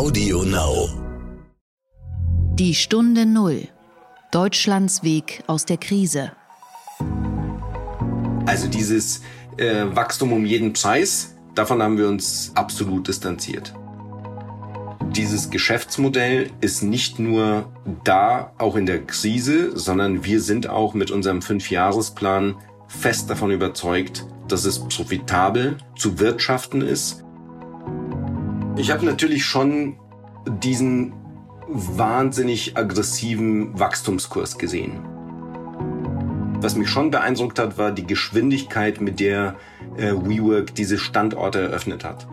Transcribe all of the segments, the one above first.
Audio Now. Die Stunde Null. Deutschlands Weg aus der Krise. Also dieses äh, Wachstum um jeden Preis, davon haben wir uns absolut distanziert. Dieses Geschäftsmodell ist nicht nur da, auch in der Krise, sondern wir sind auch mit unserem Fünfjahresplan fest davon überzeugt, dass es profitabel zu wirtschaften ist. Ich habe natürlich schon diesen wahnsinnig aggressiven Wachstumskurs gesehen. Was mich schon beeindruckt hat, war die Geschwindigkeit, mit der äh, WeWork diese Standorte eröffnet hat.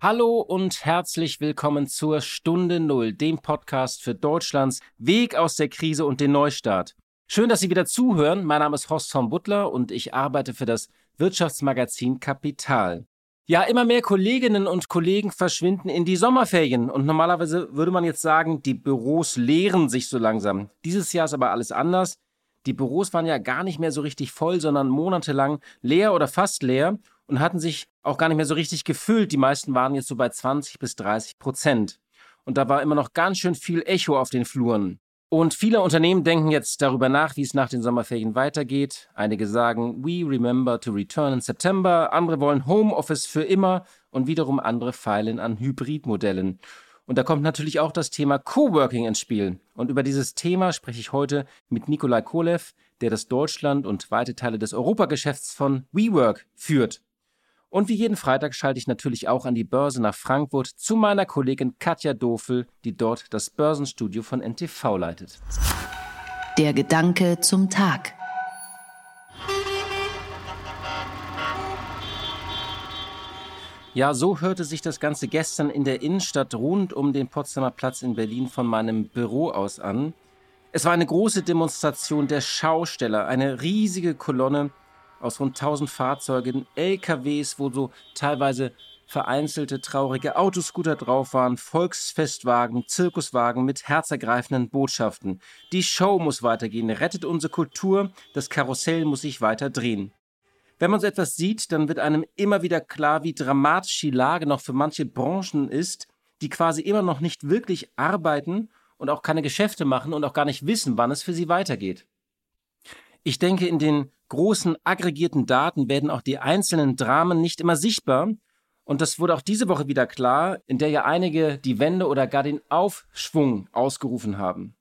Hallo und herzlich willkommen zur Stunde Null, dem Podcast für Deutschlands Weg aus der Krise und den Neustart. Schön, dass Sie wieder zuhören. Mein Name ist Horst von Butler und ich arbeite für das Wirtschaftsmagazin Kapital. Ja, immer mehr Kolleginnen und Kollegen verschwinden in die Sommerferien und normalerweise würde man jetzt sagen, die Büros leeren sich so langsam. Dieses Jahr ist aber alles anders. Die Büros waren ja gar nicht mehr so richtig voll, sondern monatelang leer oder fast leer und hatten sich auch gar nicht mehr so richtig gefüllt. Die meisten waren jetzt so bei 20 bis 30 Prozent. Und da war immer noch ganz schön viel Echo auf den Fluren. Und viele Unternehmen denken jetzt darüber nach, wie es nach den Sommerferien weitergeht. Einige sagen, we remember to return in September. Andere wollen Homeoffice für immer. Und wiederum andere feilen an Hybridmodellen. Und da kommt natürlich auch das Thema Coworking ins Spiel. Und über dieses Thema spreche ich heute mit Nikolai Kolev, der das Deutschland und weite Teile des Europageschäfts von WeWork führt. Und wie jeden Freitag schalte ich natürlich auch an die Börse nach Frankfurt zu meiner Kollegin Katja Dofel, die dort das Börsenstudio von NTV leitet. Der Gedanke zum Tag. Ja, so hörte sich das Ganze gestern in der Innenstadt rund um den Potsdamer Platz in Berlin von meinem Büro aus an. Es war eine große Demonstration der Schausteller, eine riesige Kolonne aus rund 1000 Fahrzeugen, LKWs, wo so teilweise vereinzelte traurige Autoscooter drauf waren, Volksfestwagen, Zirkuswagen mit herzergreifenden Botschaften. Die Show muss weitergehen, rettet unsere Kultur, das Karussell muss sich weiter drehen. Wenn man so etwas sieht, dann wird einem immer wieder klar, wie dramatisch die Lage noch für manche Branchen ist, die quasi immer noch nicht wirklich arbeiten und auch keine Geschäfte machen und auch gar nicht wissen, wann es für sie weitergeht. Ich denke, in den großen aggregierten Daten werden auch die einzelnen Dramen nicht immer sichtbar. Und das wurde auch diese Woche wieder klar, in der ja einige die Wende oder gar den Aufschwung ausgerufen haben.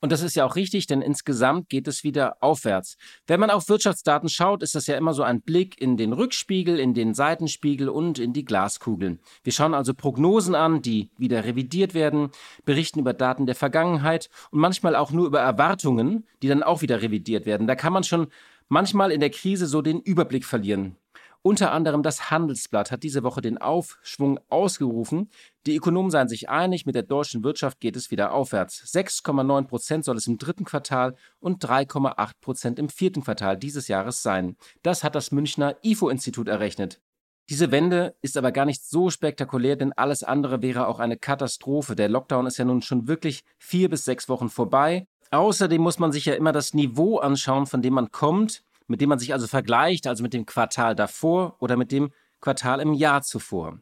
Und das ist ja auch richtig, denn insgesamt geht es wieder aufwärts. Wenn man auf Wirtschaftsdaten schaut, ist das ja immer so ein Blick in den Rückspiegel, in den Seitenspiegel und in die Glaskugeln. Wir schauen also Prognosen an, die wieder revidiert werden, berichten über Daten der Vergangenheit und manchmal auch nur über Erwartungen, die dann auch wieder revidiert werden. Da kann man schon manchmal in der Krise so den Überblick verlieren. Unter anderem das Handelsblatt hat diese Woche den Aufschwung ausgerufen. Die Ökonomen seien sich einig, mit der deutschen Wirtschaft geht es wieder aufwärts. 6,9 Prozent soll es im dritten Quartal und 3,8 Prozent im vierten Quartal dieses Jahres sein. Das hat das Münchner IFO-Institut errechnet. Diese Wende ist aber gar nicht so spektakulär, denn alles andere wäre auch eine Katastrophe. Der Lockdown ist ja nun schon wirklich vier bis sechs Wochen vorbei. Außerdem muss man sich ja immer das Niveau anschauen, von dem man kommt mit dem man sich also vergleicht, also mit dem Quartal davor oder mit dem Quartal im Jahr zuvor.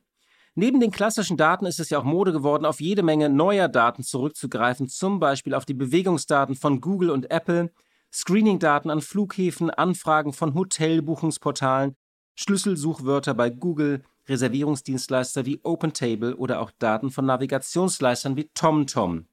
Neben den klassischen Daten ist es ja auch Mode geworden, auf jede Menge neuer Daten zurückzugreifen, zum Beispiel auf die Bewegungsdaten von Google und Apple, Screening-Daten an Flughäfen, Anfragen von Hotelbuchungsportalen, Schlüsselsuchwörter bei Google, Reservierungsdienstleister wie OpenTable oder auch Daten von Navigationsleistern wie TomTom.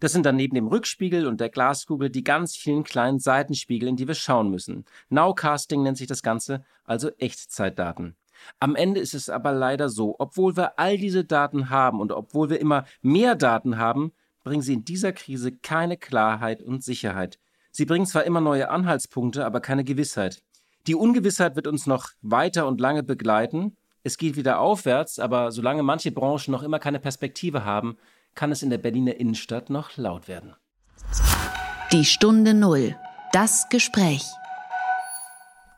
Das sind dann neben dem Rückspiegel und der Glaskugel die ganz vielen kleinen Seitenspiegel, in die wir schauen müssen. Nowcasting nennt sich das Ganze, also Echtzeitdaten. Am Ende ist es aber leider so, obwohl wir all diese Daten haben und obwohl wir immer mehr Daten haben, bringen sie in dieser Krise keine Klarheit und Sicherheit. Sie bringen zwar immer neue Anhaltspunkte, aber keine Gewissheit. Die Ungewissheit wird uns noch weiter und lange begleiten. Es geht wieder aufwärts, aber solange manche Branchen noch immer keine Perspektive haben, kann es in der Berliner Innenstadt noch laut werden. Die Stunde Null. Das Gespräch.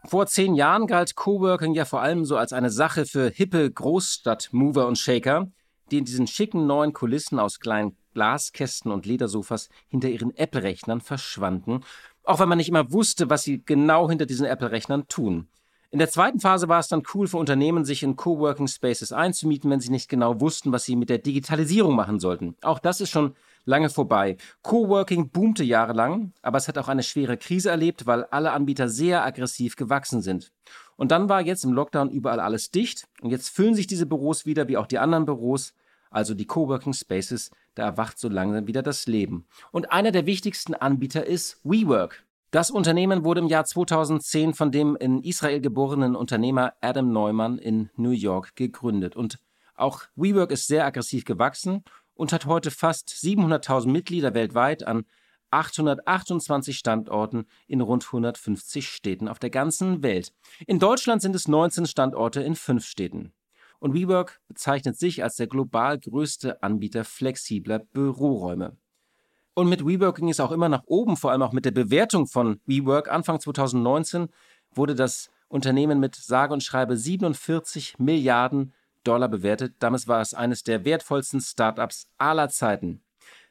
Vor zehn Jahren galt Coworking ja vor allem so als eine Sache für hippe Großstadtmover und Shaker, die in diesen schicken neuen Kulissen aus kleinen Glaskästen und Ledersofas hinter ihren Apple-Rechnern verschwanden. auch wenn man nicht immer wusste, was sie genau hinter diesen Apple-Rechnern tun. In der zweiten Phase war es dann cool für Unternehmen, sich in Coworking Spaces einzumieten, wenn sie nicht genau wussten, was sie mit der Digitalisierung machen sollten. Auch das ist schon lange vorbei. Coworking boomte jahrelang, aber es hat auch eine schwere Krise erlebt, weil alle Anbieter sehr aggressiv gewachsen sind. Und dann war jetzt im Lockdown überall alles dicht und jetzt füllen sich diese Büros wieder wie auch die anderen Büros, also die Coworking Spaces, da erwacht so langsam wieder das Leben. Und einer der wichtigsten Anbieter ist WeWork. Das Unternehmen wurde im Jahr 2010 von dem in Israel geborenen Unternehmer Adam Neumann in New York gegründet. Und auch WeWork ist sehr aggressiv gewachsen und hat heute fast 700.000 Mitglieder weltweit an 828 Standorten in rund 150 Städten auf der ganzen Welt. In Deutschland sind es 19 Standorte in fünf Städten. Und WeWork bezeichnet sich als der global größte Anbieter flexibler Büroräume. Und mit WeWork ging es auch immer nach oben, vor allem auch mit der Bewertung von WeWork. Anfang 2019 wurde das Unternehmen mit sage und schreibe 47 Milliarden Dollar bewertet. Damals war es eines der wertvollsten Startups aller Zeiten.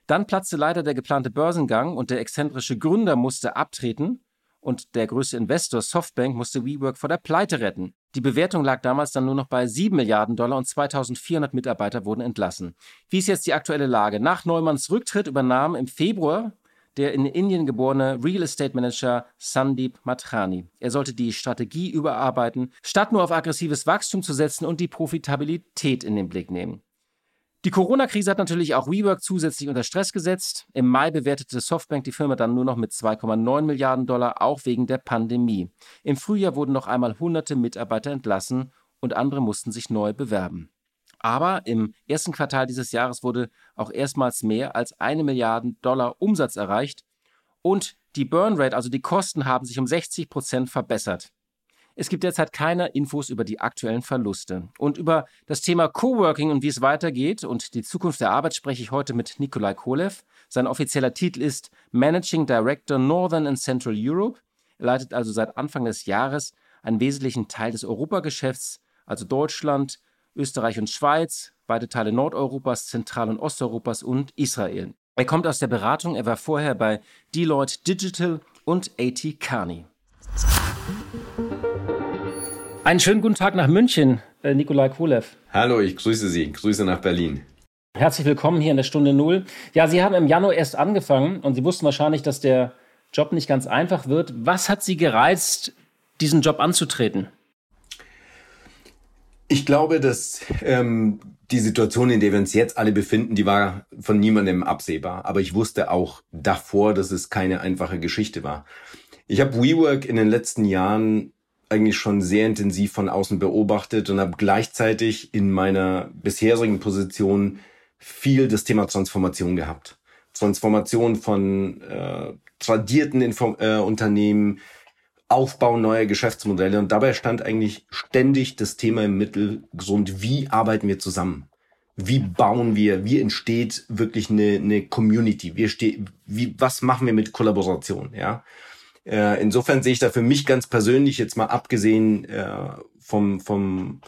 Dann platzte leider der geplante Börsengang und der exzentrische Gründer musste abtreten und der größte Investor Softbank musste WeWork vor der Pleite retten. Die Bewertung lag damals dann nur noch bei 7 Milliarden Dollar und 2400 Mitarbeiter wurden entlassen. Wie ist jetzt die aktuelle Lage? Nach Neumanns Rücktritt übernahm im Februar der in Indien geborene Real Estate Manager Sandeep Matrani. Er sollte die Strategie überarbeiten, statt nur auf aggressives Wachstum zu setzen und die Profitabilität in den Blick nehmen. Die Corona-Krise hat natürlich auch WeWork zusätzlich unter Stress gesetzt. Im Mai bewertete Softbank die Firma dann nur noch mit 2,9 Milliarden Dollar, auch wegen der Pandemie. Im Frühjahr wurden noch einmal hunderte Mitarbeiter entlassen und andere mussten sich neu bewerben. Aber im ersten Quartal dieses Jahres wurde auch erstmals mehr als eine Milliarde Dollar Umsatz erreicht und die Burnrate, also die Kosten, haben sich um 60 Prozent verbessert. Es gibt derzeit keine Infos über die aktuellen Verluste. Und über das Thema Coworking und wie es weitergeht und die Zukunft der Arbeit spreche ich heute mit Nikolai Kolev. Sein offizieller Titel ist Managing Director Northern and Central Europe. Er leitet also seit Anfang des Jahres einen wesentlichen Teil des Europageschäfts, also Deutschland, Österreich und Schweiz, weite Teile Nordeuropas, Zentral- und Osteuropas und Israel. Er kommt aus der Beratung, er war vorher bei Deloitte Digital und AT Kearney. Einen schönen guten Tag nach München, äh, Nikolai Kolev. Hallo, ich grüße Sie. Grüße nach Berlin. Herzlich willkommen hier in der Stunde Null. Ja, Sie haben im Januar erst angefangen und Sie wussten wahrscheinlich, dass der Job nicht ganz einfach wird. Was hat Sie gereizt, diesen Job anzutreten? Ich glaube, dass ähm, die Situation, in der wir uns jetzt alle befinden, die war von niemandem absehbar. Aber ich wusste auch davor, dass es keine einfache Geschichte war. Ich habe WeWork in den letzten Jahren eigentlich schon sehr intensiv von außen beobachtet und habe gleichzeitig in meiner bisherigen Position viel das Thema Transformation gehabt. Transformation von äh, tradierten Info äh, Unternehmen, Aufbau neuer Geschäftsmodelle und dabei stand eigentlich ständig das Thema im Mittelgrund, wie arbeiten wir zusammen? Wie bauen wir, wie entsteht wirklich eine, eine Community? Wie, steht, wie, was machen wir mit Kollaboration? Ja, äh, insofern sehe ich da für mich ganz persönlich jetzt mal abgesehen äh, vom, vom,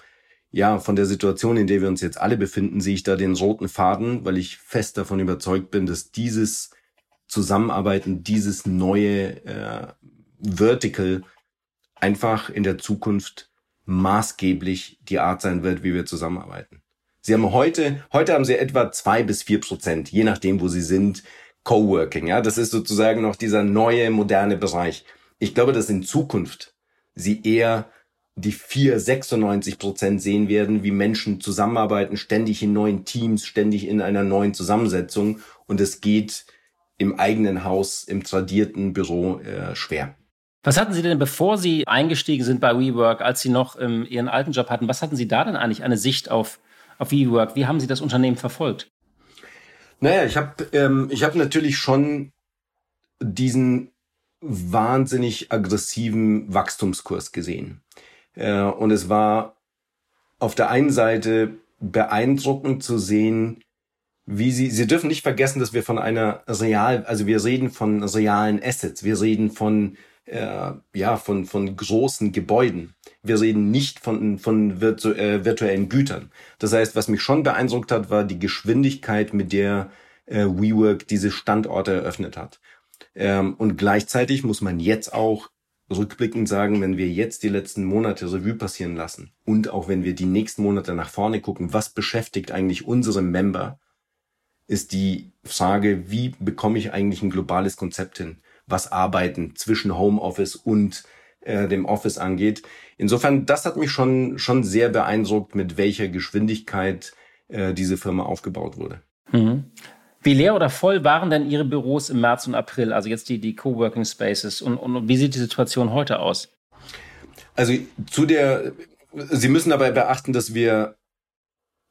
ja, von der Situation, in der wir uns jetzt alle befinden, sehe ich da den roten Faden, weil ich fest davon überzeugt bin, dass dieses Zusammenarbeiten, dieses neue äh, Vertical einfach in der Zukunft maßgeblich die Art sein wird, wie wir zusammenarbeiten. Sie haben heute, heute haben Sie etwa zwei bis vier Prozent, je nachdem, wo Sie sind, Coworking. Ja, das ist sozusagen noch dieser neue, moderne Bereich. Ich glaube, dass in Zukunft sie eher die 4, 96 Prozent sehen werden, wie Menschen zusammenarbeiten, ständig in neuen Teams, ständig in einer neuen Zusammensetzung. Und es geht im eigenen Haus, im tradierten Büro äh, schwer. Was hatten Sie denn, bevor Sie eingestiegen sind bei WeWork, als Sie noch ähm, Ihren alten Job hatten, was hatten Sie da denn eigentlich eine Sicht auf, auf WeWork? Wie haben Sie das Unternehmen verfolgt? Naja, ich habe ähm, ich hab natürlich schon diesen wahnsinnig aggressiven Wachstumskurs gesehen. Äh, und es war auf der einen Seite beeindruckend zu sehen, wie sie, sie dürfen nicht vergessen, dass wir von einer real, also wir reden von realen Assets, wir reden von, äh, ja, von, von großen Gebäuden. Wir reden nicht von, von virtu äh, virtuellen Gütern. Das heißt, was mich schon beeindruckt hat, war die Geschwindigkeit, mit der äh, WeWork diese Standorte eröffnet hat. Ähm, und gleichzeitig muss man jetzt auch rückblickend sagen, wenn wir jetzt die letzten Monate Revue passieren lassen und auch wenn wir die nächsten Monate nach vorne gucken, was beschäftigt eigentlich unsere Member, ist die Frage, wie bekomme ich eigentlich ein globales Konzept hin, was Arbeiten zwischen Homeoffice und äh, dem Office angeht. Insofern, das hat mich schon, schon sehr beeindruckt, mit welcher Geschwindigkeit äh, diese Firma aufgebaut wurde. Mhm. Wie leer oder voll waren denn Ihre Büros im März und April, also jetzt die, die Coworking Spaces? Und, und wie sieht die Situation heute aus? Also zu der, Sie müssen dabei beachten, dass wir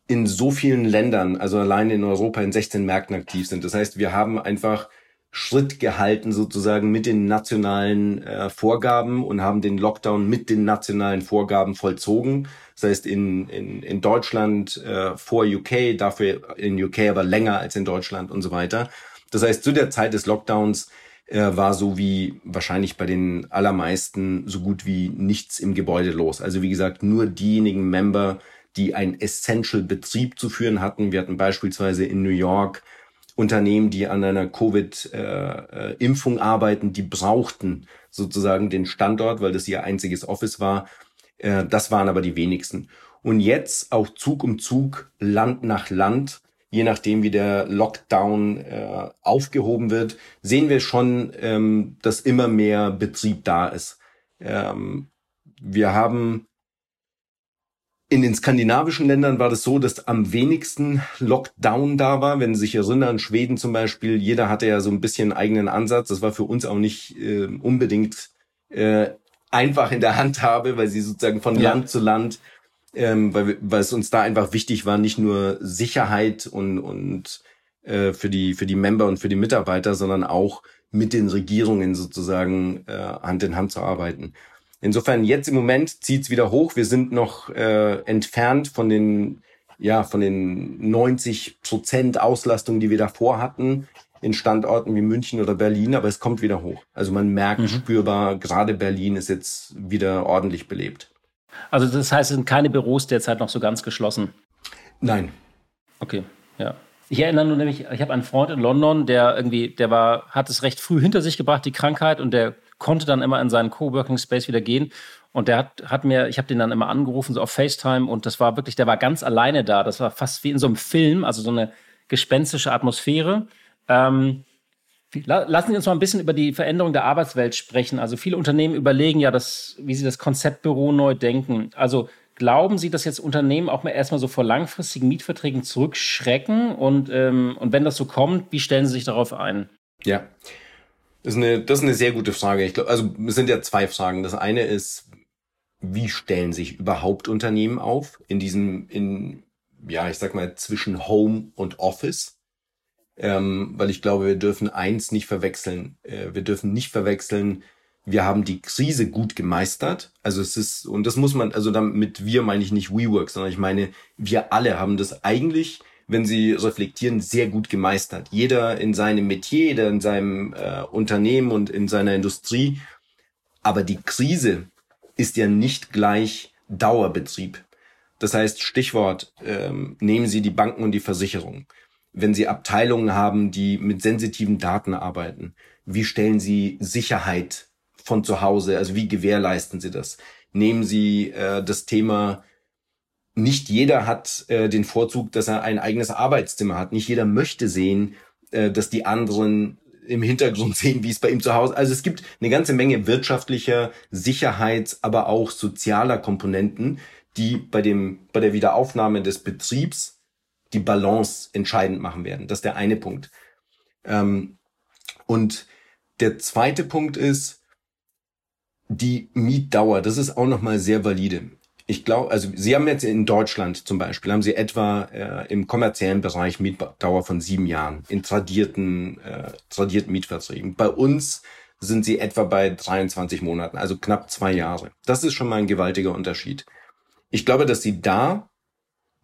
in so vielen Ländern, also allein in Europa in 16 Märkten aktiv sind. Das heißt, wir haben einfach Schritt gehalten sozusagen mit den nationalen äh, Vorgaben und haben den Lockdown mit den nationalen Vorgaben vollzogen. Das heißt, in, in, in Deutschland äh, vor UK, dafür in UK aber länger als in Deutschland und so weiter. Das heißt, zu der Zeit des Lockdowns äh, war so wie wahrscheinlich bei den allermeisten so gut wie nichts im Gebäude los. Also wie gesagt, nur diejenigen Member, die einen Essential-Betrieb zu führen hatten. Wir hatten beispielsweise in New York Unternehmen, die an einer Covid-Impfung äh, arbeiten, die brauchten sozusagen den Standort, weil das ihr einziges Office war. Äh, das waren aber die wenigsten. Und jetzt auch Zug um Zug, Land nach Land, je nachdem wie der Lockdown äh, aufgehoben wird, sehen wir schon, ähm, dass immer mehr Betrieb da ist. Ähm, wir haben in den skandinavischen Ländern war das so, dass am wenigsten Lockdown da war. Wenn Sie sich erinnern, Schweden zum Beispiel, jeder hatte ja so ein bisschen eigenen Ansatz. Das war für uns auch nicht äh, unbedingt äh, einfach in der Handhabe, weil sie sozusagen von ja. Land zu Land, ähm, weil, weil es uns da einfach wichtig war, nicht nur Sicherheit und, und äh, für, die, für die Member und für die Mitarbeiter, sondern auch mit den Regierungen sozusagen äh, Hand in Hand zu arbeiten. Insofern jetzt im Moment zieht's wieder hoch. Wir sind noch äh, entfernt von den ja von den 90 Prozent Auslastung, die wir davor hatten in Standorten wie München oder Berlin, aber es kommt wieder hoch. Also man merkt mhm. spürbar, gerade Berlin ist jetzt wieder ordentlich belebt. Also das heißt, es sind keine Büros derzeit noch so ganz geschlossen? Nein. Okay, ja. Ich erinnere nur nämlich, ich habe einen Freund in London, der irgendwie, der war, hat es recht früh hinter sich gebracht, die Krankheit, und der konnte dann immer in seinen Coworking Space wieder gehen. Und der hat, hat mir, ich habe den dann immer angerufen, so auf FaceTime, und das war wirklich, der war ganz alleine da. Das war fast wie in so einem Film, also so eine gespenstische Atmosphäre. Ähm, lassen Sie uns mal ein bisschen über die Veränderung der Arbeitswelt sprechen. Also viele Unternehmen überlegen ja, das, wie sie das Konzeptbüro neu denken. Also glauben Sie, dass jetzt Unternehmen auch mal erstmal so vor langfristigen Mietverträgen zurückschrecken? Und, ähm, und wenn das so kommt, wie stellen Sie sich darauf ein? Ja, das ist eine, das ist eine sehr gute Frage. Ich glaube, also es sind ja zwei Fragen. Das eine ist, wie stellen sich überhaupt Unternehmen auf in diesem, in, ja, ich sag mal, zwischen Home und Office? Ähm, weil ich glaube, wir dürfen eins nicht verwechseln. Äh, wir dürfen nicht verwechseln, wir haben die Krise gut gemeistert. Also es ist, und das muss man, also damit wir meine ich nicht WeWork, sondern ich meine, wir alle haben das eigentlich wenn sie reflektieren, sehr gut gemeistert. Jeder in seinem Metier, jeder in seinem äh, Unternehmen und in seiner Industrie. Aber die Krise ist ja nicht gleich Dauerbetrieb. Das heißt, Stichwort, ähm, nehmen Sie die Banken und die Versicherungen. Wenn Sie Abteilungen haben, die mit sensitiven Daten arbeiten, wie stellen Sie Sicherheit von zu Hause, also wie gewährleisten Sie das? Nehmen Sie äh, das Thema nicht jeder hat äh, den Vorzug, dass er ein eigenes Arbeitszimmer hat. Nicht jeder möchte sehen, äh, dass die anderen im Hintergrund sehen, wie es bei ihm zu Hause. Also es gibt eine ganze Menge wirtschaftlicher, Sicherheits-, aber auch sozialer Komponenten, die bei dem, bei der Wiederaufnahme des Betriebs die Balance entscheidend machen werden. Das ist der eine Punkt. Ähm, und der zweite Punkt ist die Mietdauer. Das ist auch nochmal sehr valide ich glaube, also Sie haben jetzt in Deutschland zum Beispiel, haben Sie etwa äh, im kommerziellen Bereich Mietdauer von sieben Jahren in tradierten, äh, tradierten Mietverträgen. Bei uns sind sie etwa bei 23 Monaten, also knapp zwei Jahre. Das ist schon mal ein gewaltiger Unterschied. Ich glaube, dass Sie da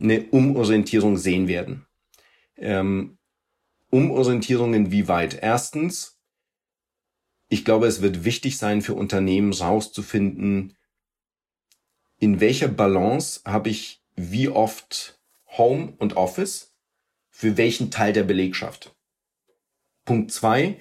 eine Umorientierung sehen werden. Ähm, Umorientierung inwieweit? Erstens, ich glaube, es wird wichtig sein für Unternehmen rauszufinden, in welcher Balance habe ich wie oft Home und Office für welchen Teil der Belegschaft. Punkt zwei,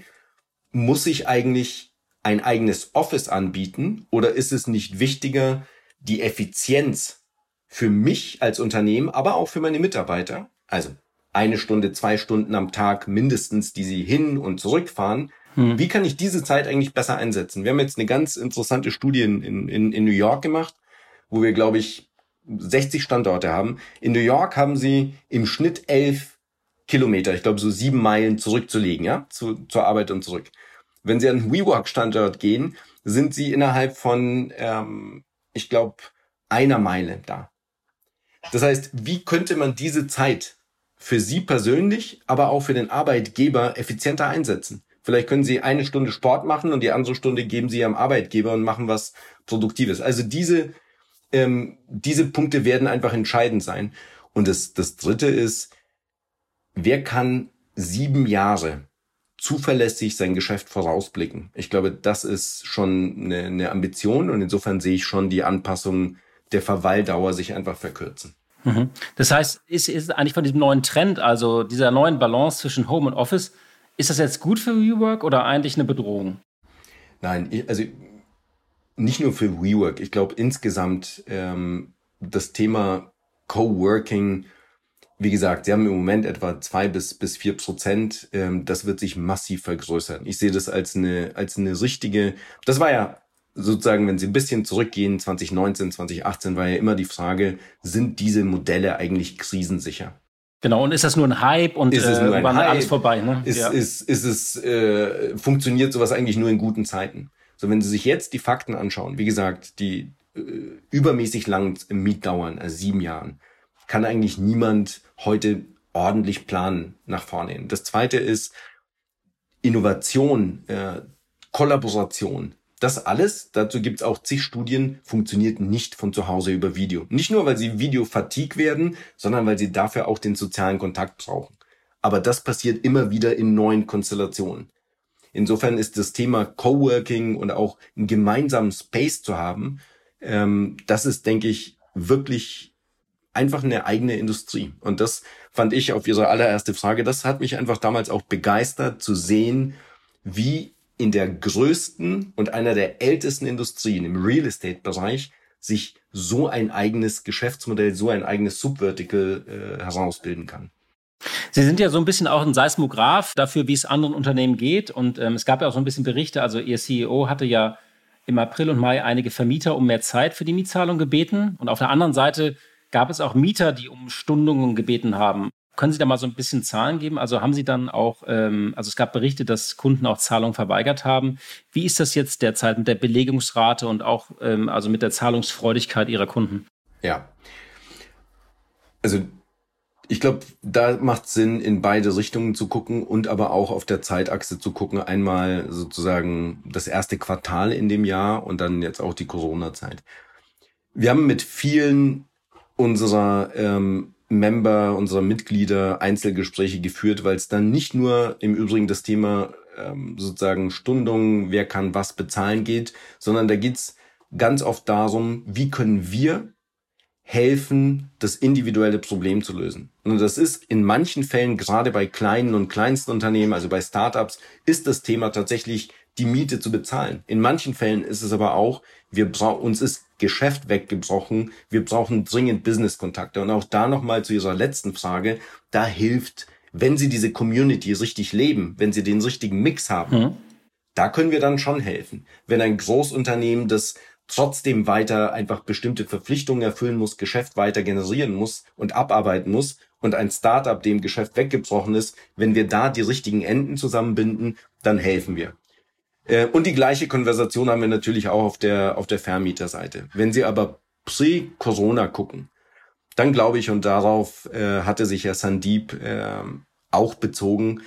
muss ich eigentlich ein eigenes Office anbieten oder ist es nicht wichtiger, die Effizienz für mich als Unternehmen, aber auch für meine Mitarbeiter, also eine Stunde, zwei Stunden am Tag mindestens, die sie hin und zurück fahren, hm. wie kann ich diese Zeit eigentlich besser einsetzen? Wir haben jetzt eine ganz interessante Studie in, in, in New York gemacht, wo wir, glaube ich, 60 Standorte haben. In New York haben sie im Schnitt elf Kilometer, ich glaube so sieben Meilen zurückzulegen, ja, zu, zur Arbeit und zurück. Wenn Sie an WeWork-Standort gehen, sind Sie innerhalb von, ähm, ich glaube, einer Meile da. Das heißt, wie könnte man diese Zeit für Sie persönlich, aber auch für den Arbeitgeber effizienter einsetzen? Vielleicht können Sie eine Stunde Sport machen und die andere Stunde geben Sie Ihrem Arbeitgeber und machen was Produktives. Also diese, ähm, diese Punkte werden einfach entscheidend sein. Und das, das Dritte ist, wer kann sieben Jahre zuverlässig sein Geschäft vorausblicken? Ich glaube, das ist schon eine, eine Ambition und insofern sehe ich schon die Anpassung der Verweildauer sich einfach verkürzen. Mhm. Das heißt, ist, ist eigentlich von diesem neuen Trend, also dieser neuen Balance zwischen Home und Office, ist das jetzt gut für WeWork oder eigentlich eine Bedrohung? Nein, also nicht nur für WeWork. Ich glaube insgesamt ähm, das Thema Coworking wie gesagt, sie haben im Moment etwa zwei bis, bis vier Prozent. Ähm, das wird sich massiv vergrößern. Ich sehe das als eine, als eine richtige, das war ja sozusagen, wenn Sie ein bisschen zurückgehen, 2019, 2018 war ja immer die Frage, sind diese Modelle eigentlich krisensicher? Genau, und ist das nur ein Hype und ist es nur äh, ein Hype? alles vorbei? Ne? Ist, ja. ist, ist es, äh, funktioniert sowas eigentlich nur in guten Zeiten? So, wenn Sie sich jetzt die Fakten anschauen, wie gesagt, die äh, übermäßig lang Mietdauern, also sieben Jahren, kann eigentlich niemand heute ordentlich planen nach vorne hin. Das zweite ist Innovation, äh, Kollaboration. Das alles, dazu gibt es auch zig Studien, funktioniert nicht von zu Hause über Video. Nicht nur, weil sie Video-Fatigue werden, sondern weil sie dafür auch den sozialen Kontakt brauchen. Aber das passiert immer wieder in neuen Konstellationen. Insofern ist das Thema Coworking und auch einen gemeinsamen Space zu haben, ähm, das ist, denke ich, wirklich einfach eine eigene Industrie. Und das fand ich auf Ihre allererste Frage, das hat mich einfach damals auch begeistert zu sehen, wie in der größten und einer der ältesten Industrien im Real Estate Bereich sich so ein eigenes Geschäftsmodell, so ein eigenes Subvertical äh, herausbilden kann. Sie sind ja so ein bisschen auch ein Seismograph dafür, wie es anderen Unternehmen geht. Und ähm, es gab ja auch so ein bisschen Berichte. Also Ihr CEO hatte ja im April und Mai einige Vermieter um mehr Zeit für die Mietzahlung gebeten. Und auf der anderen Seite gab es auch Mieter, die um Stundungen gebeten haben. Können Sie da mal so ein bisschen Zahlen geben? Also haben Sie dann auch, ähm, also es gab Berichte, dass Kunden auch Zahlungen verweigert haben. Wie ist das jetzt derzeit mit der Belegungsrate und auch ähm, also mit der Zahlungsfreudigkeit Ihrer Kunden? Ja. Also ich glaube, da macht Sinn, in beide Richtungen zu gucken und aber auch auf der Zeitachse zu gucken. Einmal sozusagen das erste Quartal in dem Jahr und dann jetzt auch die Corona-Zeit. Wir haben mit vielen unserer ähm, Member, unserer Mitglieder Einzelgespräche geführt, weil es dann nicht nur im Übrigen das Thema ähm, sozusagen Stundung, wer kann was bezahlen geht, sondern da geht's ganz oft darum, wie können wir helfen, das individuelle Problem zu lösen. Und das ist in manchen Fällen, gerade bei kleinen und kleinsten Unternehmen, also bei Startups, ist das Thema tatsächlich die Miete zu bezahlen. In manchen Fällen ist es aber auch, wir brauchen, uns ist Geschäft weggebrochen, wir brauchen dringend Business-Kontakte. Und auch da nochmal zu Ihrer letzten Frage, da hilft, wenn Sie diese Community richtig leben, wenn Sie den richtigen Mix haben, mhm. da können wir dann schon helfen. Wenn ein Großunternehmen, das trotzdem weiter einfach bestimmte Verpflichtungen erfüllen muss, Geschäft weiter generieren muss und abarbeiten muss und ein Startup dem Geschäft weggebrochen ist, wenn wir da die richtigen Enden zusammenbinden, dann helfen wir. Äh, und die gleiche Konversation haben wir natürlich auch auf der, auf der Vermieterseite. Wenn Sie aber pre-Corona gucken, dann glaube ich, und darauf äh, hatte sich ja Sandeep äh, auch bezogen,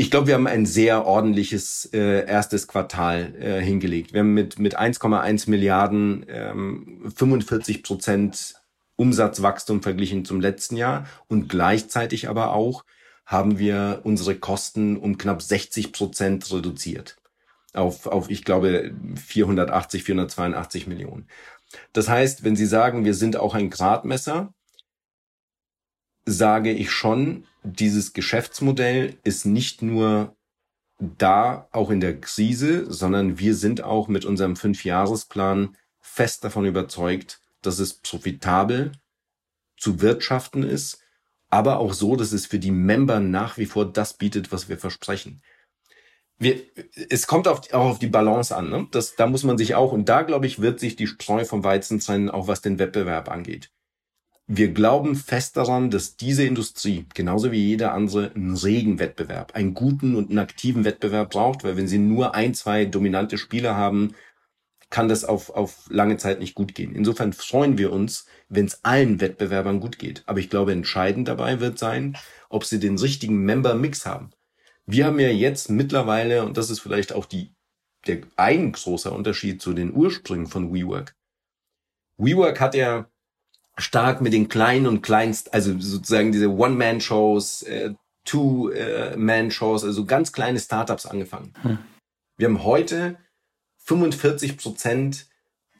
ich glaube, wir haben ein sehr ordentliches äh, erstes Quartal äh, hingelegt. Wir haben mit, mit 1,1 Milliarden ähm, 45 Prozent Umsatzwachstum verglichen zum letzten Jahr und gleichzeitig aber auch haben wir unsere Kosten um knapp 60 Prozent reduziert auf, auf, ich glaube, 480, 482 Millionen. Das heißt, wenn Sie sagen, wir sind auch ein Gradmesser, sage ich schon, dieses Geschäftsmodell ist nicht nur da auch in der Krise, sondern wir sind auch mit unserem Fünfjahresplan fest davon überzeugt, dass es profitabel zu wirtschaften ist, aber auch so, dass es für die Member nach wie vor das bietet, was wir versprechen. Wir, es kommt auf, auch auf die Balance an. Ne? Das, da muss man sich auch, und da glaube ich, wird sich die Spreu vom Weizen trennen, auch was den Wettbewerb angeht. Wir glauben fest daran, dass diese Industrie, genauso wie jeder andere, einen regen Wettbewerb, einen guten und einen aktiven Wettbewerb braucht, weil wenn sie nur ein, zwei dominante Spieler haben, kann das auf, auf lange Zeit nicht gut gehen. Insofern freuen wir uns, wenn es allen Wettbewerbern gut geht. Aber ich glaube, entscheidend dabei wird sein, ob sie den richtigen Member-Mix haben. Wir haben ja jetzt mittlerweile, und das ist vielleicht auch die, der ein großer Unterschied zu den Ursprüngen von WeWork. WeWork hat ja stark mit den kleinen und kleinst, also sozusagen diese One-Man-Shows, äh, Two-Man-Shows, also ganz kleine Startups angefangen. Hm. Wir haben heute 45 Prozent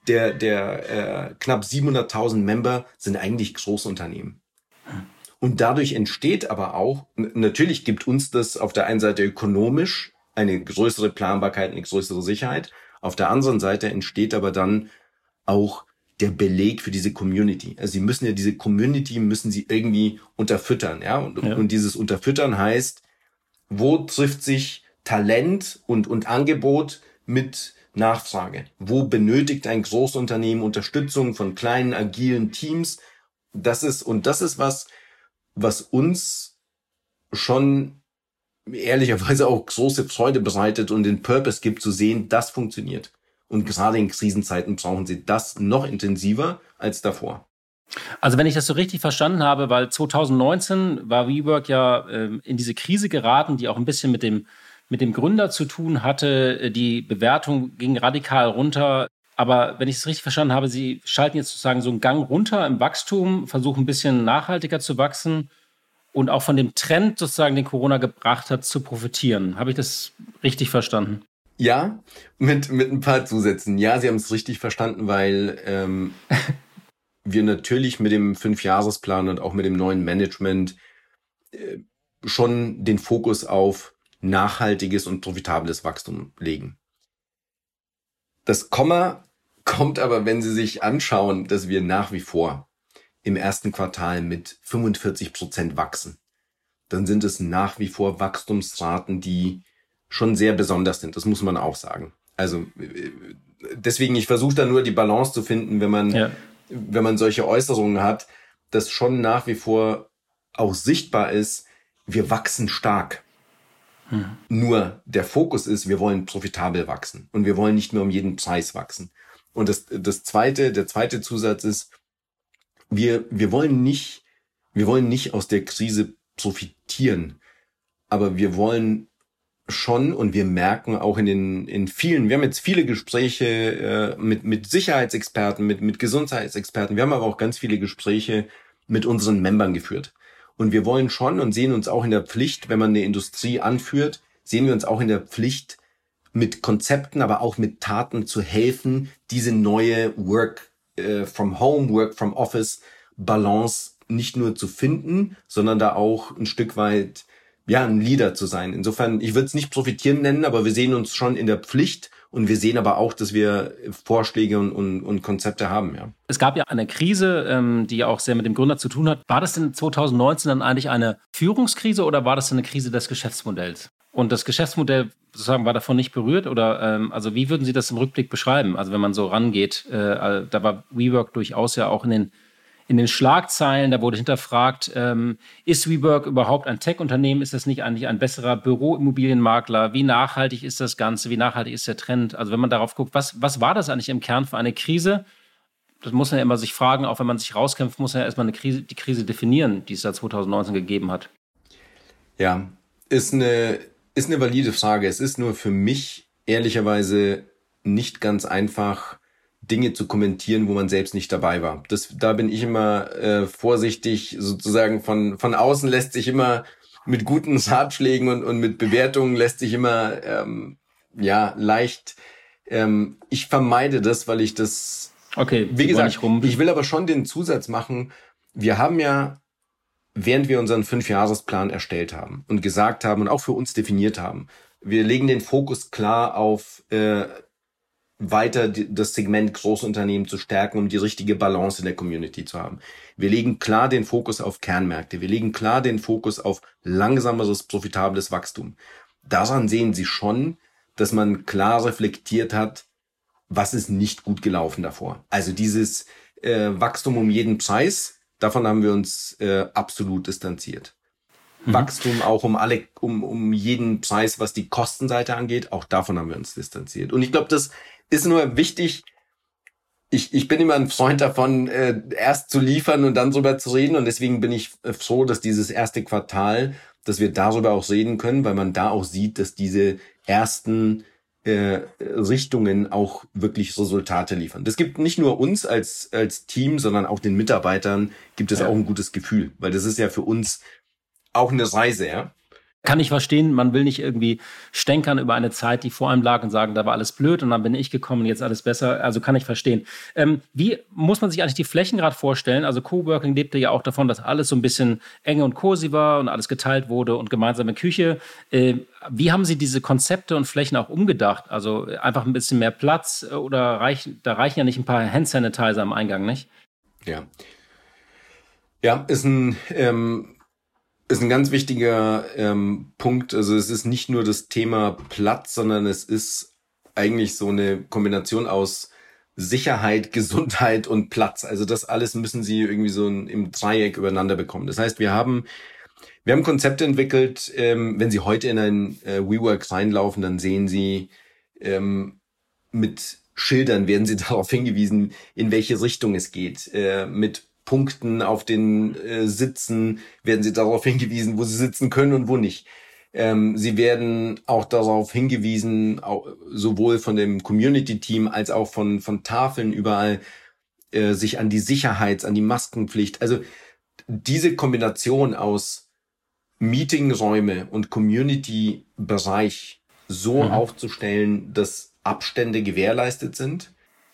der, der äh, knapp 700.000 Member sind eigentlich Großunternehmen. Und dadurch entsteht aber auch, natürlich gibt uns das auf der einen Seite ökonomisch eine größere Planbarkeit, eine größere Sicherheit. Auf der anderen Seite entsteht aber dann auch der Beleg für diese Community. Also sie müssen ja diese Community müssen sie irgendwie unterfüttern, ja. Und, ja. und dieses Unterfüttern heißt, wo trifft sich Talent und, und Angebot mit Nachfrage? Wo benötigt ein Großunternehmen Unterstützung von kleinen, agilen Teams? Das ist, und das ist was, was uns schon ehrlicherweise auch große Freude bereitet und den Purpose gibt zu sehen, das funktioniert. Und gerade in Krisenzeiten brauchen sie das noch intensiver als davor. Also wenn ich das so richtig verstanden habe, weil 2019 war WeWork ja äh, in diese Krise geraten, die auch ein bisschen mit dem mit dem Gründer zu tun hatte. Die Bewertung ging radikal runter. Aber wenn ich es richtig verstanden habe, Sie schalten jetzt sozusagen so einen Gang runter im Wachstum, versuchen ein bisschen nachhaltiger zu wachsen und auch von dem Trend sozusagen, den Corona gebracht hat, zu profitieren. Habe ich das richtig verstanden? Ja, mit, mit ein paar Zusätzen. Ja, Sie haben es richtig verstanden, weil ähm, wir natürlich mit dem Fünfjahresplan und auch mit dem neuen Management äh, schon den Fokus auf nachhaltiges und profitables Wachstum legen. Das Komma kommt aber, wenn Sie sich anschauen, dass wir nach wie vor im ersten Quartal mit 45 Prozent wachsen, dann sind es nach wie vor Wachstumsraten, die schon sehr besonders sind. Das muss man auch sagen. Also deswegen, ich versuche da nur die Balance zu finden, wenn man, ja. wenn man solche Äußerungen hat, dass schon nach wie vor auch sichtbar ist, wir wachsen stark. Hm. Nur der Fokus ist, wir wollen profitabel wachsen und wir wollen nicht mehr um jeden Preis wachsen. Und das, das zweite, der zweite Zusatz ist, wir, wir wollen nicht, wir wollen nicht aus der Krise profitieren, aber wir wollen schon und wir merken auch in den in vielen, wir haben jetzt viele Gespräche äh, mit mit Sicherheitsexperten, mit mit Gesundheitsexperten, wir haben aber auch ganz viele Gespräche mit unseren Membern geführt. Und wir wollen schon und sehen uns auch in der Pflicht, wenn man eine Industrie anführt, sehen wir uns auch in der Pflicht, mit Konzepten, aber auch mit Taten zu helfen, diese neue Work äh, from Home, Work from Office Balance nicht nur zu finden, sondern da auch ein Stück weit ja ein Leader zu sein. Insofern, ich würde es nicht profitieren nennen, aber wir sehen uns schon in der Pflicht, und wir sehen aber auch, dass wir Vorschläge und, und, und Konzepte haben. Ja. Es gab ja eine Krise, ähm, die auch sehr mit dem Gründer zu tun hat. War das denn 2019 dann eigentlich eine Führungskrise oder war das eine Krise des Geschäftsmodells? Und das Geschäftsmodell sozusagen war davon nicht berührt oder ähm, also wie würden Sie das im Rückblick beschreiben? Also wenn man so rangeht, äh, da war WeWork durchaus ja auch in den in den Schlagzeilen, da wurde hinterfragt, ähm, ist WeWork überhaupt ein Tech-Unternehmen? Ist das nicht eigentlich ein besserer Büroimmobilienmakler? Wie nachhaltig ist das Ganze? Wie nachhaltig ist der Trend? Also wenn man darauf guckt, was, was war das eigentlich im Kern für eine Krise? Das muss man ja immer sich fragen, auch wenn man sich rauskämpft, muss man ja erstmal eine Krise, die Krise definieren, die es da 2019 gegeben hat. Ja, ist eine, ist eine valide Frage. Es ist nur für mich ehrlicherweise nicht ganz einfach, Dinge zu kommentieren, wo man selbst nicht dabei war. Das, da bin ich immer äh, vorsichtig, sozusagen von, von außen lässt sich immer mit guten Ratschlägen und, und mit Bewertungen lässt sich immer ähm, ja leicht. Ähm, ich vermeide das, weil ich das. Okay, wie gesagt, ich will aber schon den Zusatz machen. Wir haben ja, während wir unseren Fünfjahresplan erstellt haben und gesagt haben und auch für uns definiert haben, Wir legen den Fokus klar auf äh, weiter das Segment Großunternehmen zu stärken, um die richtige Balance in der Community zu haben. Wir legen klar den Fokus auf Kernmärkte. Wir legen klar den Fokus auf langsameres, profitables Wachstum. Daran sehen Sie schon, dass man klar reflektiert hat, was ist nicht gut gelaufen davor. Also dieses äh, Wachstum um jeden Preis, davon haben wir uns äh, absolut distanziert. Mhm. Wachstum auch um alle, um, um jeden Preis, was die Kostenseite angeht, auch davon haben wir uns distanziert. Und ich glaube, das ist nur wichtig. Ich, ich bin immer ein Freund davon, äh, erst zu liefern und dann drüber zu reden. Und deswegen bin ich äh, froh, dass dieses erste Quartal, dass wir darüber auch reden können, weil man da auch sieht, dass diese ersten äh, Richtungen auch wirklich Resultate liefern. Das gibt nicht nur uns als, als Team, sondern auch den Mitarbeitern gibt es ja. auch ein gutes Gefühl, weil das ist ja für uns auch eine Reise, ja. Kann ich verstehen, man will nicht irgendwie stänkern über eine Zeit, die vor einem lag und sagen, da war alles blöd und dann bin ich gekommen und jetzt alles besser. Also kann ich verstehen. Ähm, wie muss man sich eigentlich die Flächen gerade vorstellen? Also Coworking lebte ja auch davon, dass alles so ein bisschen eng und cozy war und alles geteilt wurde und gemeinsame Küche. Äh, wie haben Sie diese Konzepte und Flächen auch umgedacht? Also einfach ein bisschen mehr Platz oder reichen, da reichen ja nicht ein paar Handsanitizer am Eingang, nicht? Ja. Ja, ist ein ähm ist ein ganz wichtiger ähm, Punkt. Also es ist nicht nur das Thema Platz, sondern es ist eigentlich so eine Kombination aus Sicherheit, Gesundheit und Platz. Also das alles müssen sie irgendwie so im Dreieck übereinander bekommen. Das heißt, wir haben wir haben Konzepte entwickelt. Ähm, wenn Sie heute in ein äh, WeWork reinlaufen, dann sehen Sie ähm, mit Schildern werden Sie darauf hingewiesen, in welche Richtung es geht. Äh, mit Punkten auf den äh, Sitzen werden sie darauf hingewiesen, wo sie sitzen können und wo nicht. Ähm, sie werden auch darauf hingewiesen, auch, sowohl von dem Community-Team als auch von, von Tafeln überall, äh, sich an die Sicherheits-, an die Maskenpflicht. Also diese Kombination aus Meetingräume und Community-Bereich so mhm. aufzustellen, dass Abstände gewährleistet sind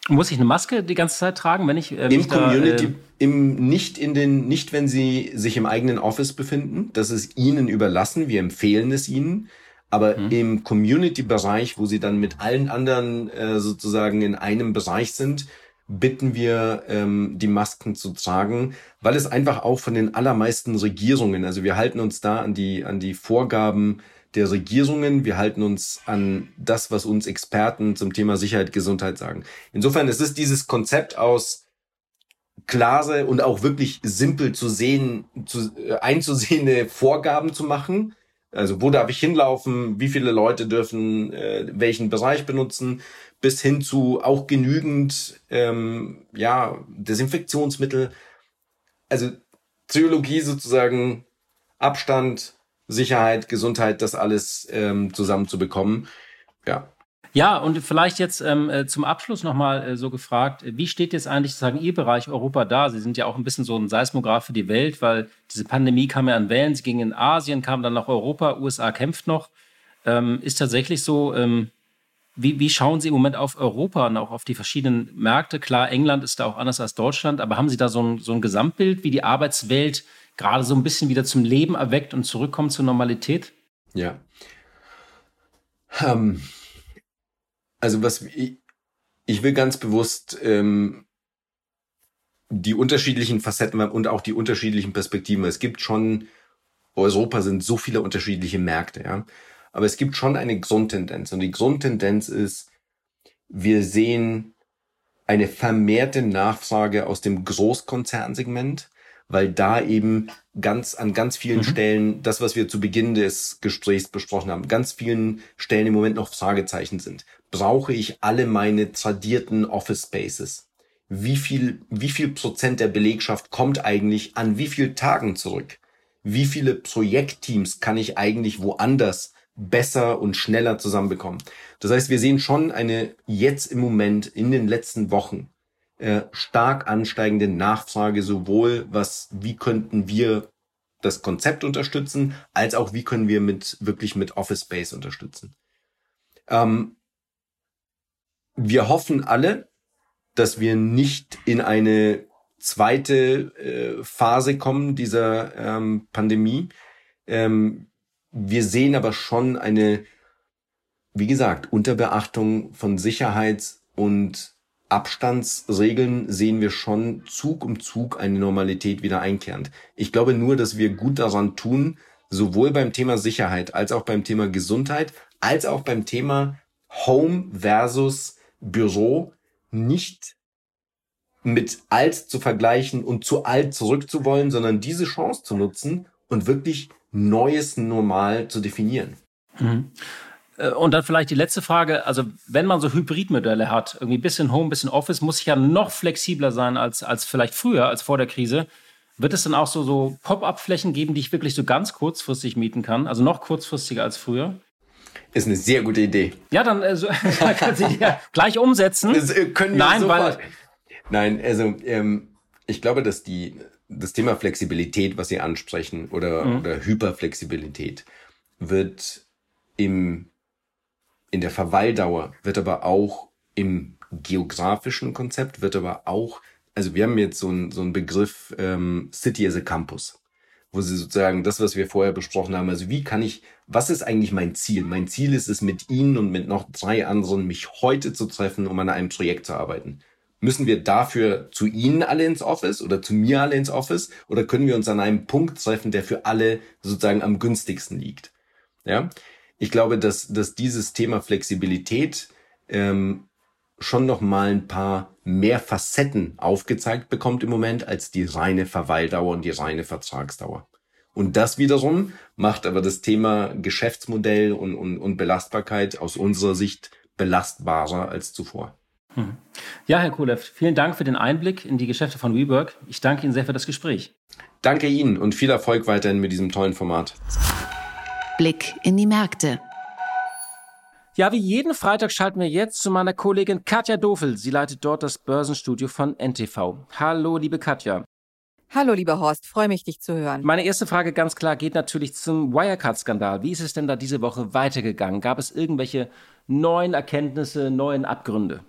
muss ich eine Maske die ganze Zeit tragen, wenn ich äh, im Community, da, äh, im nicht in den, nicht wenn Sie sich im eigenen Office befinden, das ist Ihnen überlassen. Wir empfehlen es Ihnen, aber mhm. im Community-Bereich, wo Sie dann mit allen anderen äh, sozusagen in einem Bereich sind, bitten wir, ähm, die Masken zu tragen, weil es einfach auch von den allermeisten Regierungen, also wir halten uns da an die an die Vorgaben der Regierungen. Wir halten uns an das, was uns Experten zum Thema Sicherheit, Gesundheit sagen. Insofern es ist dieses Konzept aus klare und auch wirklich simpel zu sehen, zu, äh, einzusehende Vorgaben zu machen. Also wo darf ich hinlaufen? Wie viele Leute dürfen äh, welchen Bereich benutzen? Bis hin zu auch genügend ähm, ja Desinfektionsmittel. Also Psychologie sozusagen Abstand, Sicherheit, Gesundheit, das alles ähm, zusammenzubekommen. Ja. Ja, und vielleicht jetzt ähm, äh, zum Abschluss nochmal äh, so gefragt, wie steht jetzt eigentlich sozusagen Ihr Bereich Europa da? Sie sind ja auch ein bisschen so ein Seismograph für die Welt, weil diese Pandemie kam ja an Wellen, sie ging in Asien, kam dann nach Europa, USA kämpft noch. Ähm, ist tatsächlich so, ähm, wie, wie schauen Sie im Moment auf Europa und auch auf die verschiedenen Märkte? Klar, England ist da auch anders als Deutschland, aber haben Sie da so ein, so ein Gesamtbild, wie die Arbeitswelt gerade so ein bisschen wieder zum Leben erweckt und zurückkommt zur Normalität? Ja. Ähm, also was ich, ich will ganz bewusst ähm, die unterschiedlichen Facetten und auch die unterschiedlichen Perspektiven. Es gibt schon Europa sind so viele unterschiedliche Märkte, ja. Aber es gibt schon eine Grundtendenz und die Grundtendenz ist, wir sehen eine vermehrte Nachfrage aus dem Großkonzernsegment weil da eben ganz an ganz vielen mhm. Stellen das, was wir zu Beginn des Gesprächs besprochen haben, ganz vielen Stellen im Moment noch Fragezeichen sind. Brauche ich alle meine tradierten Office Spaces? Wie viel, wie viel Prozent der Belegschaft kommt eigentlich an wie viel Tagen zurück? Wie viele Projektteams kann ich eigentlich woanders besser und schneller zusammenbekommen? Das heißt, wir sehen schon eine jetzt im Moment in den letzten Wochen äh, stark ansteigende Nachfrage, sowohl was, wie könnten wir das Konzept unterstützen, als auch wie können wir mit wirklich mit Office Space unterstützen. Ähm, wir hoffen alle, dass wir nicht in eine zweite äh, Phase kommen dieser ähm, Pandemie. Ähm, wir sehen aber schon eine wie gesagt, unter Beachtung von Sicherheits- und Abstandsregeln sehen wir schon Zug um Zug eine Normalität wieder einkehrend. Ich glaube nur, dass wir gut daran tun, sowohl beim Thema Sicherheit als auch beim Thema Gesundheit, als auch beim Thema Home versus Büro nicht mit alt zu vergleichen und zu alt zurückzuwollen, sondern diese Chance zu nutzen und wirklich neues Normal zu definieren. Mhm. Äh, und dann vielleicht die letzte Frage. Also, wenn man so Hybridmodelle hat, irgendwie bisschen Home, bisschen Office, muss ich ja noch flexibler sein als, als vielleicht früher, als vor der Krise. Wird es dann auch so, so Pop-up-Flächen geben, die ich wirklich so ganz kurzfristig mieten kann? Also noch kurzfristiger als früher? Ist eine sehr gute Idee. Ja, dann äh, so, kann sie ja gleich umsetzen. Das äh, können wir Nein, sofort. Weil, Nein, also ähm, ich glaube, dass die das Thema Flexibilität, was Sie ansprechen, oder, mhm. oder Hyperflexibilität, wird im in der Verweildauer wird aber auch im geografischen Konzept, wird aber auch, also wir haben jetzt so einen so einen Begriff ähm, City as a Campus, wo sie sozusagen das, was wir vorher besprochen haben, also wie kann ich, was ist eigentlich mein Ziel? Mein Ziel ist es, mit Ihnen und mit noch drei anderen mich heute zu treffen, um an einem Projekt zu arbeiten. Müssen wir dafür zu Ihnen alle ins Office oder zu mir alle ins Office oder können wir uns an einem Punkt treffen, der für alle sozusagen am günstigsten liegt? Ja, ich glaube, dass, dass dieses Thema Flexibilität ähm, schon noch mal ein paar mehr Facetten aufgezeigt bekommt im Moment als die reine Verweildauer und die reine Vertragsdauer. Und das wiederum macht aber das Thema Geschäftsmodell und, und, und Belastbarkeit aus unserer Sicht belastbarer als zuvor. Hm. Ja, Herr Kulev, vielen Dank für den Einblick in die Geschäfte von WeWork. Ich danke Ihnen sehr für das Gespräch. Danke Ihnen und viel Erfolg weiterhin mit diesem tollen Format. Blick in die Märkte. Ja, wie jeden Freitag schalten wir jetzt zu meiner Kollegin Katja Dofel. Sie leitet dort das Börsenstudio von NTV. Hallo, liebe Katja. Hallo, lieber Horst, freue mich, dich zu hören. Meine erste Frage ganz klar geht natürlich zum Wirecard-Skandal. Wie ist es denn da diese Woche weitergegangen? Gab es irgendwelche neuen Erkenntnisse, neuen Abgründe?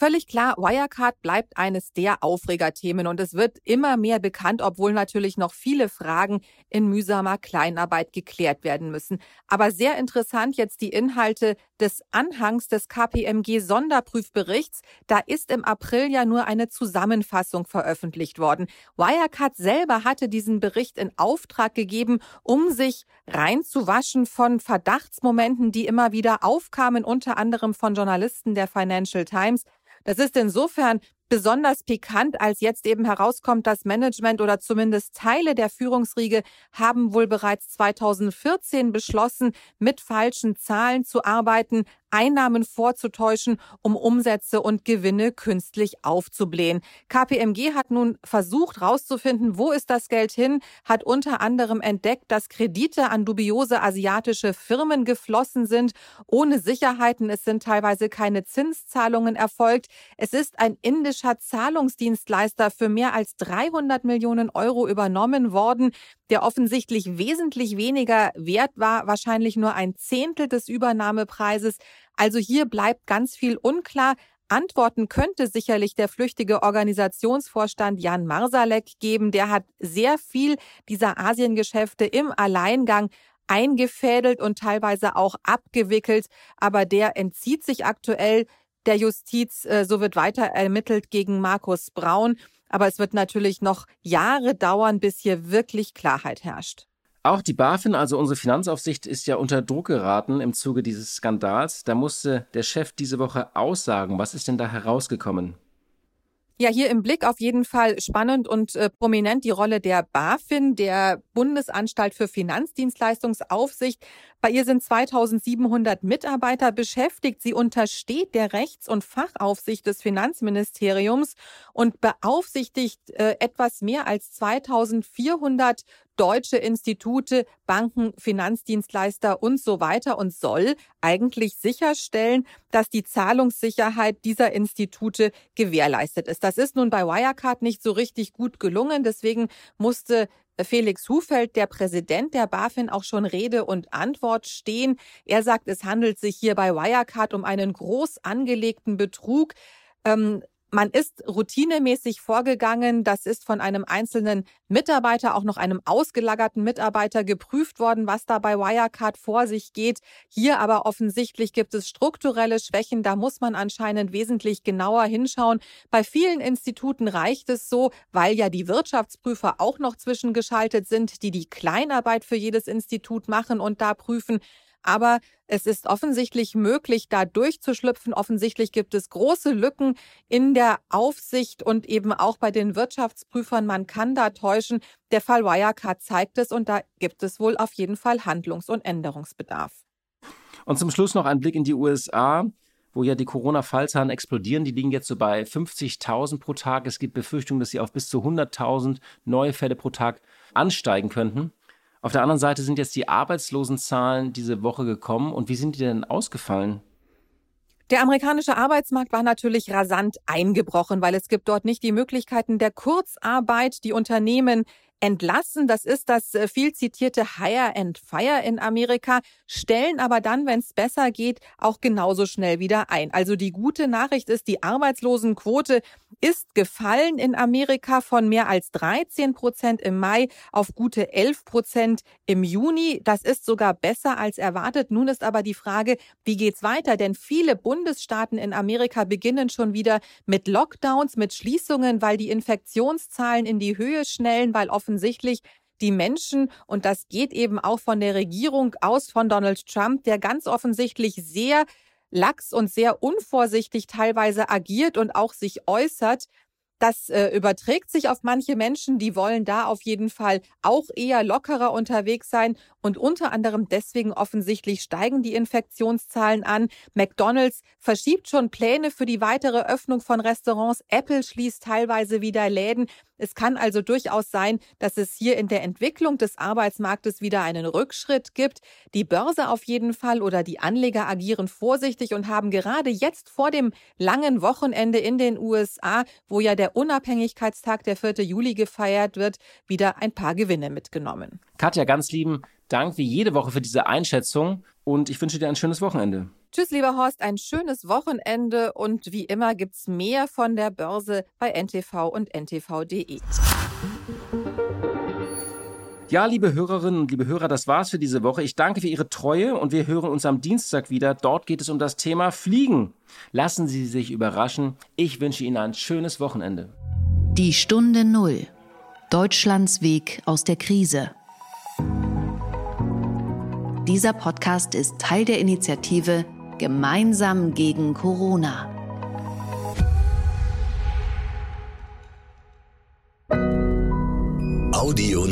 Völlig klar, Wirecard bleibt eines der Aufregerthemen und es wird immer mehr bekannt, obwohl natürlich noch viele Fragen in mühsamer Kleinarbeit geklärt werden müssen. Aber sehr interessant jetzt die Inhalte des Anhangs des KPMG Sonderprüfberichts. Da ist im April ja nur eine Zusammenfassung veröffentlicht worden. Wirecard selber hatte diesen Bericht in Auftrag gegeben, um sich reinzuwaschen von Verdachtsmomenten, die immer wieder aufkamen, unter anderem von Journalisten der Financial Times. Das ist insofern besonders pikant, als jetzt eben herauskommt, das Management oder zumindest Teile der Führungsriege haben wohl bereits 2014 beschlossen, mit falschen Zahlen zu arbeiten, Einnahmen vorzutäuschen, um Umsätze und Gewinne künstlich aufzublähen. KPMG hat nun versucht herauszufinden, wo ist das Geld hin, hat unter anderem entdeckt, dass Kredite an dubiose asiatische Firmen geflossen sind, ohne Sicherheiten. Es sind teilweise keine Zinszahlungen erfolgt. Es ist ein indischer Zahlungsdienstleister für mehr als 300 Millionen Euro übernommen worden, der offensichtlich wesentlich weniger wert war, wahrscheinlich nur ein Zehntel des Übernahmepreises. Also hier bleibt ganz viel unklar. Antworten könnte sicherlich der flüchtige Organisationsvorstand Jan Marsalek geben. Der hat sehr viel dieser Asiengeschäfte im Alleingang eingefädelt und teilweise auch abgewickelt. Aber der entzieht sich aktuell der Justiz. Äh, so wird weiter ermittelt gegen Markus Braun. Aber es wird natürlich noch Jahre dauern, bis hier wirklich Klarheit herrscht. Auch die BaFin, also unsere Finanzaufsicht, ist ja unter Druck geraten im Zuge dieses Skandals. Da musste der Chef diese Woche aussagen. Was ist denn da herausgekommen? Ja, hier im Blick auf jeden Fall spannend und äh, prominent die Rolle der BaFin, der Bundesanstalt für Finanzdienstleistungsaufsicht. Bei ihr sind 2700 Mitarbeiter beschäftigt. Sie untersteht der Rechts- und Fachaufsicht des Finanzministeriums und beaufsichtigt äh, etwas mehr als 2400 deutsche Institute, Banken, Finanzdienstleister und so weiter und soll eigentlich sicherstellen, dass die Zahlungssicherheit dieser Institute gewährleistet ist. Das ist nun bei Wirecard nicht so richtig gut gelungen. Deswegen musste Felix Hufeld, der Präsident der BaFin, auch schon Rede und Antwort stehen. Er sagt, es handelt sich hier bei Wirecard um einen groß angelegten Betrug. Ähm, Man ist routinemäßig vorgegangen. Das ist von einem einzelnen Mitarbeiter, auch noch einem ausgelagerten Mitarbeiter geprüft worden, was da bei Wirecard vor sich geht. Hier aber offensichtlich gibt es strukturelle Schwächen. Da muss man anscheinend wesentlich genauer hinschauen. Bei vielen Instituten reicht es so, weil ja die Wirtschaftsprüfer auch noch zwischengeschaltet sind, die die Kleinarbeit für jedes Institut machen und da prüfen. Aber es ist offensichtlich möglich, da durchzuschlüpfen. Offensichtlich gibt es große Lücken in der Aufsicht und eben auch bei den Wirtschaftsprüfern. Man kann da täuschen. Der Fall Wirecard zeigt es und da gibt es wohl auf jeden Fall Handlungs- und Änderungsbedarf. Und zum Schluss noch ein Blick in die USA wo ja die Corona-Fallzahlen explodieren. Die liegen jetzt so bei 50.000 pro Tag. Es gibt Befürchtungen, dass sie auf bis zu 100.000 neue Fälle pro Tag ansteigen könnten. Auf der anderen Seite sind jetzt die Arbeitslosenzahlen diese Woche gekommen. Und wie sind die denn ausgefallen? Der amerikanische Arbeitsmarkt war natürlich rasant eingebrochen, weil es gibt dort nicht die Möglichkeiten der Kurzarbeit. Die Unternehmen entlassen. Das ist das äh, viel zitierte Hire and Fire in Amerika, stellen aber dann, wenn es besser geht, auch genauso schnell wieder ein. Also die gute Nachricht ist, die Arbeitslosenquote ist gefallen in Amerika von mehr als 13 Prozent im Mai auf gute 11 Prozent im Juni. Das ist sogar besser als erwartet. Nun ist aber die Frage, wie geht's weiter? Denn viele Bundesstaaten in Amerika beginnen schon wieder mit Lockdowns, mit Schließungen, weil die Infektionszahlen in die Höhe schnellen, weil offen offensichtlich die Menschen, und das geht eben auch von der Regierung aus, von Donald Trump, der ganz offensichtlich sehr lax und sehr unvorsichtig teilweise agiert und auch sich äußert, das äh, überträgt sich auf manche Menschen, die wollen da auf jeden Fall auch eher lockerer unterwegs sein und unter anderem deswegen offensichtlich steigen die Infektionszahlen an. McDonald's verschiebt schon Pläne für die weitere Öffnung von Restaurants. Apple schließt teilweise wieder Läden. Es kann also durchaus sein, dass es hier in der Entwicklung des Arbeitsmarktes wieder einen Rückschritt gibt. Die Börse auf jeden Fall oder die Anleger agieren vorsichtig und haben gerade jetzt vor dem langen Wochenende in den USA, wo ja der Unabhängigkeitstag der 4. Juli gefeiert wird, wieder ein paar Gewinne mitgenommen. Katja, ganz lieben Dank wie jede Woche für diese Einschätzung und ich wünsche dir ein schönes Wochenende. Tschüss, lieber Horst, ein schönes Wochenende und wie immer gibt's mehr von der Börse bei NTV und ntv.de. Ja, liebe Hörerinnen und liebe Hörer, das war's für diese Woche. Ich danke für Ihre Treue und wir hören uns am Dienstag wieder. Dort geht es um das Thema Fliegen. Lassen Sie sich überraschen. Ich wünsche Ihnen ein schönes Wochenende. Die Stunde Null. Deutschlands Weg aus der Krise. Dieser Podcast ist Teil der Initiative Gemeinsam gegen Corona. Audio